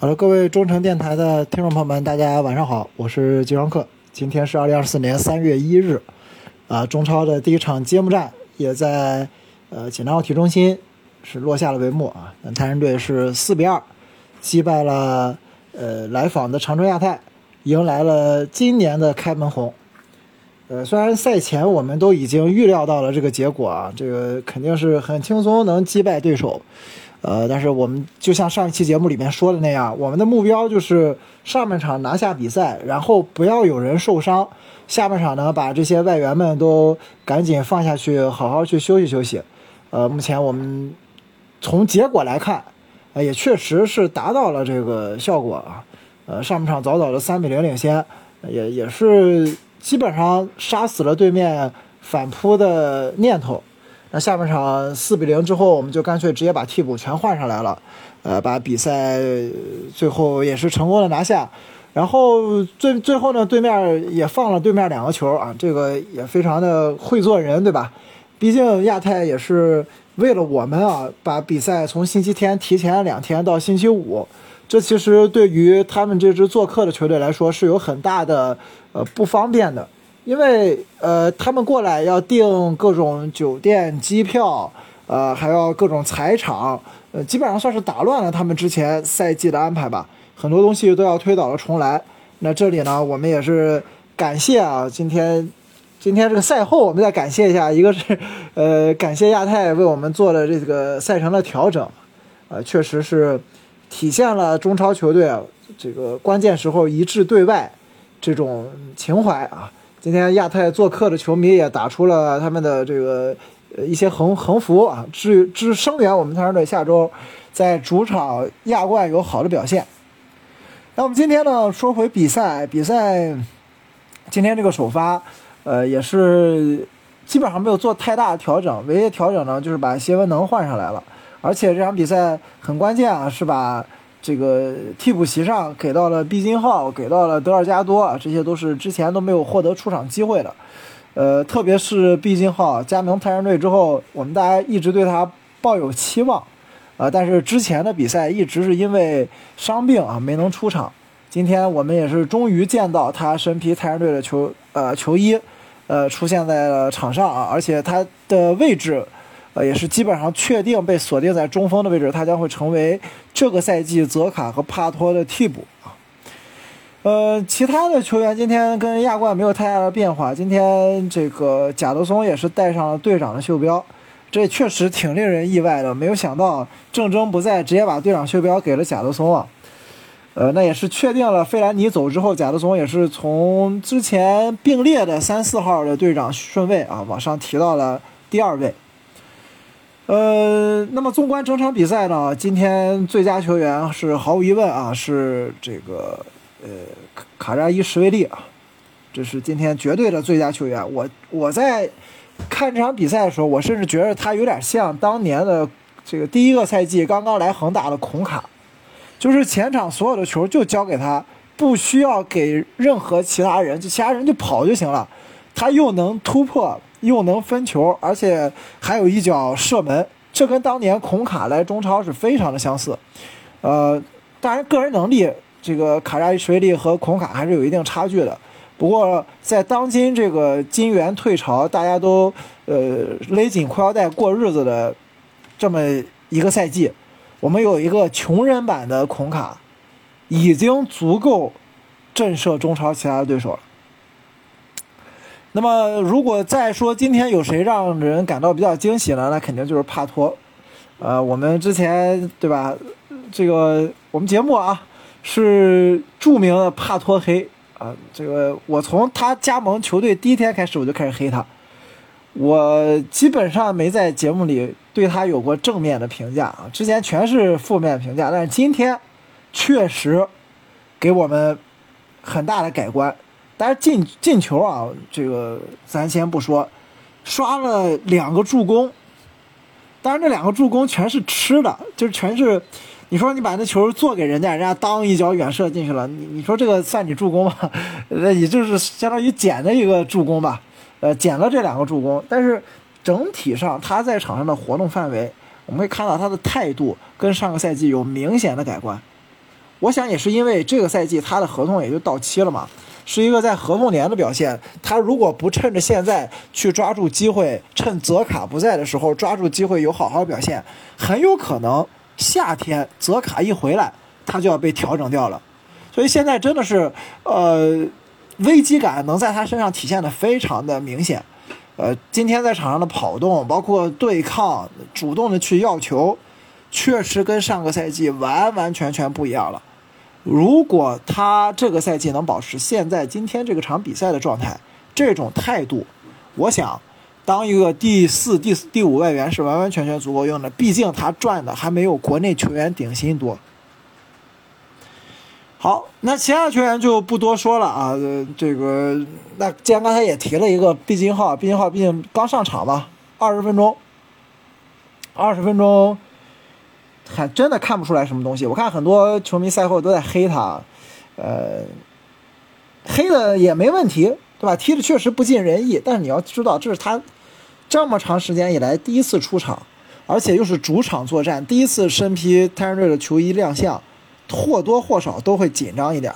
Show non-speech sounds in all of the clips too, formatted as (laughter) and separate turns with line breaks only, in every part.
好了，各位中诚电台的听众朋友们，大家晚上好，我是金双客。今天是二零二四年三月一日，啊，中超的第一场揭幕战也在呃济南奥体中心是落下了帷幕啊。泰山队是四比二击败了呃来访的长春亚泰，迎来了今年的开门红。呃，虽然赛前我们都已经预料到了这个结果啊，这个肯定是很轻松能击败对手。呃，但是我们就像上一期节目里面说的那样，我们的目标就是上半场拿下比赛，然后不要有人受伤，下半场呢把这些外援们都赶紧放下去，好好去休息休息。呃，目前我们从结果来看，呃，也确实是达到了这个效果啊。呃，上半场早早的三比零领先，也也是基本上杀死了对面反扑的念头。那下半场四比零之后，我们就干脆直接把替补全换上来了，呃，把比赛最后也是成功的拿下。然后最最后呢，对面也放了对面两个球啊，这个也非常的会做人，对吧？毕竟亚太也是为了我们啊，把比赛从星期天提前两天到星期五，这其实对于他们这支做客的球队来说是有很大的呃不方便的。因为呃，他们过来要订各种酒店、机票，呃，还要各种财场，呃，基本上算是打乱了他们之前赛季的安排吧。很多东西都要推倒了重来。那这里呢，我们也是感谢啊，今天今天这个赛后，我们再感谢一下，一个是 (laughs) 呃，感谢亚太为我们做的这个赛程的调整，呃，确实是体现了中超球队这个关键时候一致对外这种情怀啊。今天亚太做客的球迷也打出了他们的这个一些横横幅啊，支支声援我们泰山队下周在主场亚冠有好的表现。那我们今天呢说回比赛，比赛今天这个首发，呃也是基本上没有做太大的调整，唯一调整呢就是把谢文能换上来了，而且这场比赛很关键啊，是把。这个替补席上给到了毕金浩，给到了德尔加多，这些都是之前都没有获得出场机会的。呃，特别是毕金浩加盟泰山队之后，我们大家一直对他抱有期望，呃，但是之前的比赛一直是因为伤病啊没能出场。今天我们也是终于见到他身披泰山队的球呃球衣，呃出现在了场上啊，而且他的位置。呃，也是基本上确定被锁定在中锋的位置，他将会成为这个赛季泽卡和帕托的替补啊。呃，其他的球员今天跟亚冠没有太大的变化。今天这个贾德松也是带上了队长的袖标，这确实挺令人意外的。没有想到郑铮不在，直接把队长袖标给了贾德松啊。呃，那也是确定了费兰尼走之后，贾德松也是从之前并列的三四号的队长顺位啊，往上提到了第二位。呃，那么纵观整场比赛呢，今天最佳球员是毫无疑问啊，是这个呃卡卡扎伊什维利啊，这是今天绝对的最佳球员。我我在看这场比赛的时候，我甚至觉得他有点像当年的这个第一个赛季刚刚来恒大的孔卡，就是前场所有的球就交给他，不需要给任何其他人，就其他人就跑就行了，他又能突破。又能分球，而且还有一脚射门，这跟当年孔卡来中超是非常的相似。呃，当然个人能力，这个卡扎伊什维利和孔卡还是有一定差距的。不过在当今这个金元退潮，大家都呃勒紧裤腰带过日子的这么一个赛季，我们有一个穷人版的孔卡，已经足够震慑中超其他的对手了。那么，如果再说今天有谁让人感到比较惊喜呢？那肯定就是帕托。呃，我们之前对吧？这个我们节目啊是著名的帕托黑啊。这个我从他加盟球队第一天开始，我就开始黑他。我基本上没在节目里对他有过正面的评价啊，之前全是负面评价。但是今天确实给我们很大的改观。但是进进球啊，这个咱先不说，刷了两个助攻，当然这两个助攻全是吃的，就是全是，你说你把那球做给人家，人家当一脚远射进去了，你你说这个算你助攻吗？(laughs) 那也就是相当于捡的一个助攻吧，呃，捡了这两个助攻，但是整体上他在场上的活动范围，我们会看到他的态度跟上个赛季有明显的改观。我想也是因为这个赛季他的合同也就到期了嘛，是一个在合同年的表现。他如果不趁着现在去抓住机会，趁泽卡不在的时候抓住机会有好好表现，很有可能夏天泽卡一回来，他就要被调整掉了。所以现在真的是，呃，危机感能在他身上体现的非常的明显。呃，今天在场上的跑动，包括对抗，主动的去要球，确实跟上个赛季完完全全不一样了。如果他这个赛季能保持现在今天这个场比赛的状态，这种态度，我想当一个第四、第四第五外援是完完全全足够用的。毕竟他赚的还没有国内球员顶薪多。好，那其他球员就不多说了啊。这个，那既然刚才也提了一个毕金浩，毕金浩毕竟刚上场嘛，二十分钟，二十分钟，还真的看不出来什么东西。我看很多球迷赛后都在黑他，呃，黑的也没问题，对吧？踢的确实不尽人意，但是你要知道，这是他这么长时间以来第一次出场，而且又是主场作战，第一次身披泰山队的球衣亮相。或多或少都会紧张一点，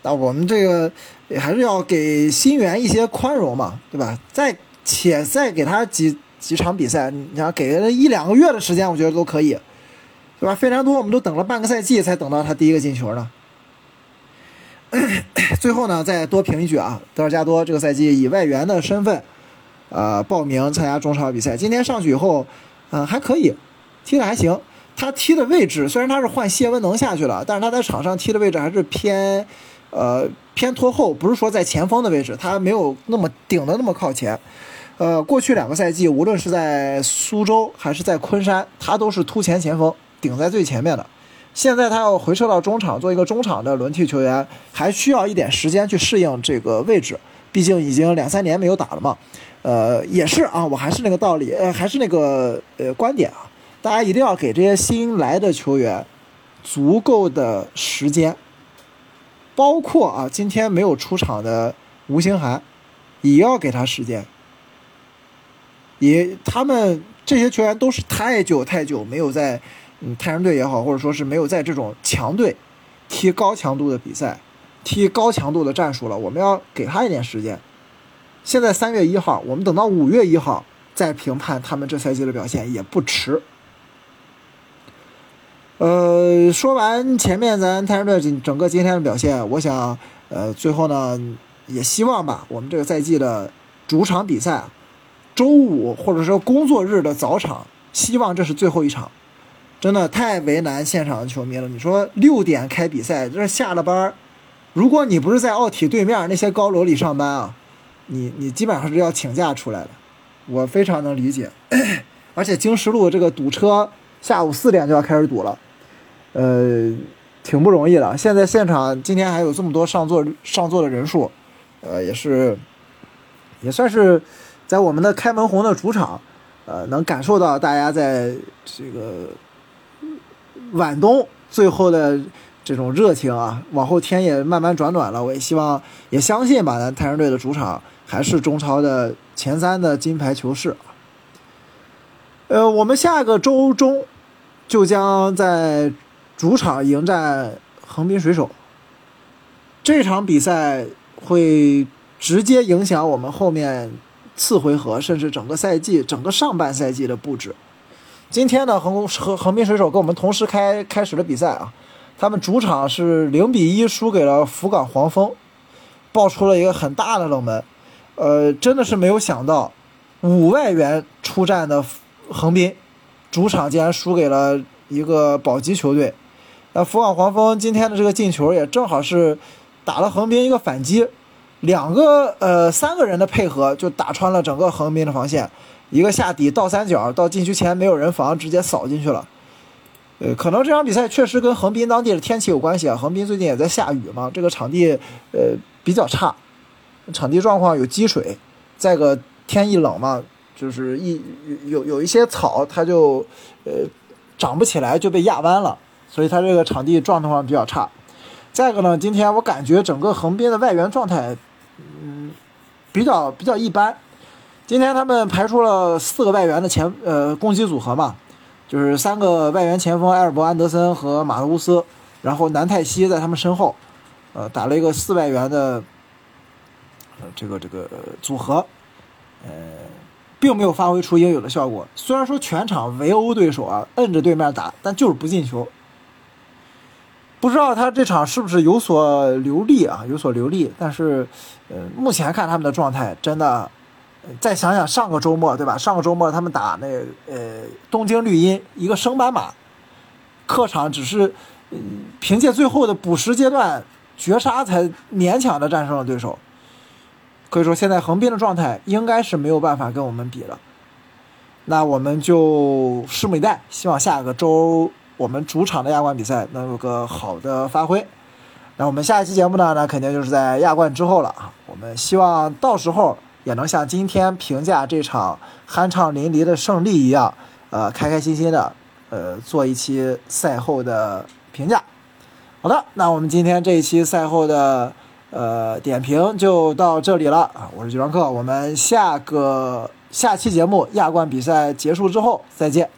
那我们这个还是要给新援一些宽容嘛，对吧？再且再给他几几场比赛，你想给了一两个月的时间，我觉得都可以，对吧？费南多我们都等了半个赛季才等到他第一个进球呢。(coughs) 最后呢，再多评一句啊，德尔加多这个赛季以外援的身份，呃，报名参加中超比赛，今天上去以后，嗯，还可以，踢的还行。他踢的位置虽然他是换谢文能下去了，但是他在场上踢的位置还是偏，呃偏拖后，不是说在前锋的位置，他没有那么顶的那么靠前。呃，过去两个赛季，无论是在苏州还是在昆山，他都是突前前锋，顶在最前面的。现在他要回撤到中场做一个中场的轮替球员，还需要一点时间去适应这个位置，毕竟已经两三年没有打了嘛。呃，也是啊，我还是那个道理，呃，还是那个呃观点啊。大家一定要给这些新来的球员足够的时间，包括啊，今天没有出场的吴兴涵，也要给他时间。也，他们这些球员都是太久太久没有在嗯太阳队也好，或者说是没有在这种强队踢高强度的比赛、踢高强度的战术了。我们要给他一点时间。现在三月一号，我们等到五月一号再评判他们这赛季的表现也不迟。呃，说完前面咱太阳队整个今天的表现，我想，呃，最后呢，也希望吧，我们这个赛季的主场比赛，周五或者说工作日的早场，希望这是最后一场，真的太为难现场的球迷了。你说六点开比赛，这下了班如果你不是在奥体对面那些高楼里上班啊，你你基本上是要请假出来的，我非常能理解。(clears throat) 而且京石路这个堵车，下午四点就要开始堵了。呃，挺不容易的。现在现场今天还有这么多上座上座的人数，呃，也是，也算是在我们的开门红的主场，呃，能感受到大家在这个晚冬最后的这种热情啊。往后天也慢慢转暖了，我也希望也相信吧，咱太阳队的主场还是中超的前三的金牌球市。呃，我们下个周中就将在。主场迎战横滨水手，这场比赛会直接影响我们后面次回合，甚至整个赛季、整个上半赛季的布置。今天呢，横横横滨水手跟我们同时开开始了比赛啊，他们主场是零比一输给了福冈黄蜂，爆出了一个很大的冷门。呃，真的是没有想到，五外援出战的横滨主场竟然输给了一个保级球队。那福冈黄蜂今天的这个进球也正好是打了横滨一个反击，两个呃三个人的配合就打穿了整个横滨的防线，一个下底倒三角到禁区前没有人防，直接扫进去了。呃，可能这场比赛确实跟横滨当地的天气有关系啊，横滨最近也在下雨嘛，这个场地呃比较差，场地状况有积水，再个天一冷嘛，就是一有有一些草它就呃长不起来就被压弯了。所以它这个场地状况比较差。再个呢，今天我感觉整个横滨的外援状态，嗯，比较比较一般。今天他们排出了四个外援的前呃攻击组合嘛，就是三个外援前锋埃尔伯安德森和马特乌斯，然后南泰西在他们身后，呃，打了一个四外援的，呃，这个这个组合，呃，并没有发挥出应有的效果。虽然说全场围殴对手啊，摁着对面打，但就是不进球。不知道他这场是不是有所留力啊？有所留力，但是，呃，目前看他们的状态真的，再想想上个周末对吧？上个周末他们打那呃东京绿茵一个升班马，客场只是，凭借最后的补时阶段绝杀才勉强的战胜了对手。可以说现在横滨的状态应该是没有办法跟我们比了。那我们就拭目以待，希望下个周。我们主场的亚冠比赛能有个好的发挥，那我们下一期节目呢？那肯定就是在亚冠之后了啊！我们希望到时候也能像今天评价这场酣畅淋漓的胜利一样，呃，开开心心的，呃，做一期赛后的评价。好的，那我们今天这一期赛后的呃点评就到这里了啊！我是九张客，我们下个下期节目亚冠比赛结束之后再见。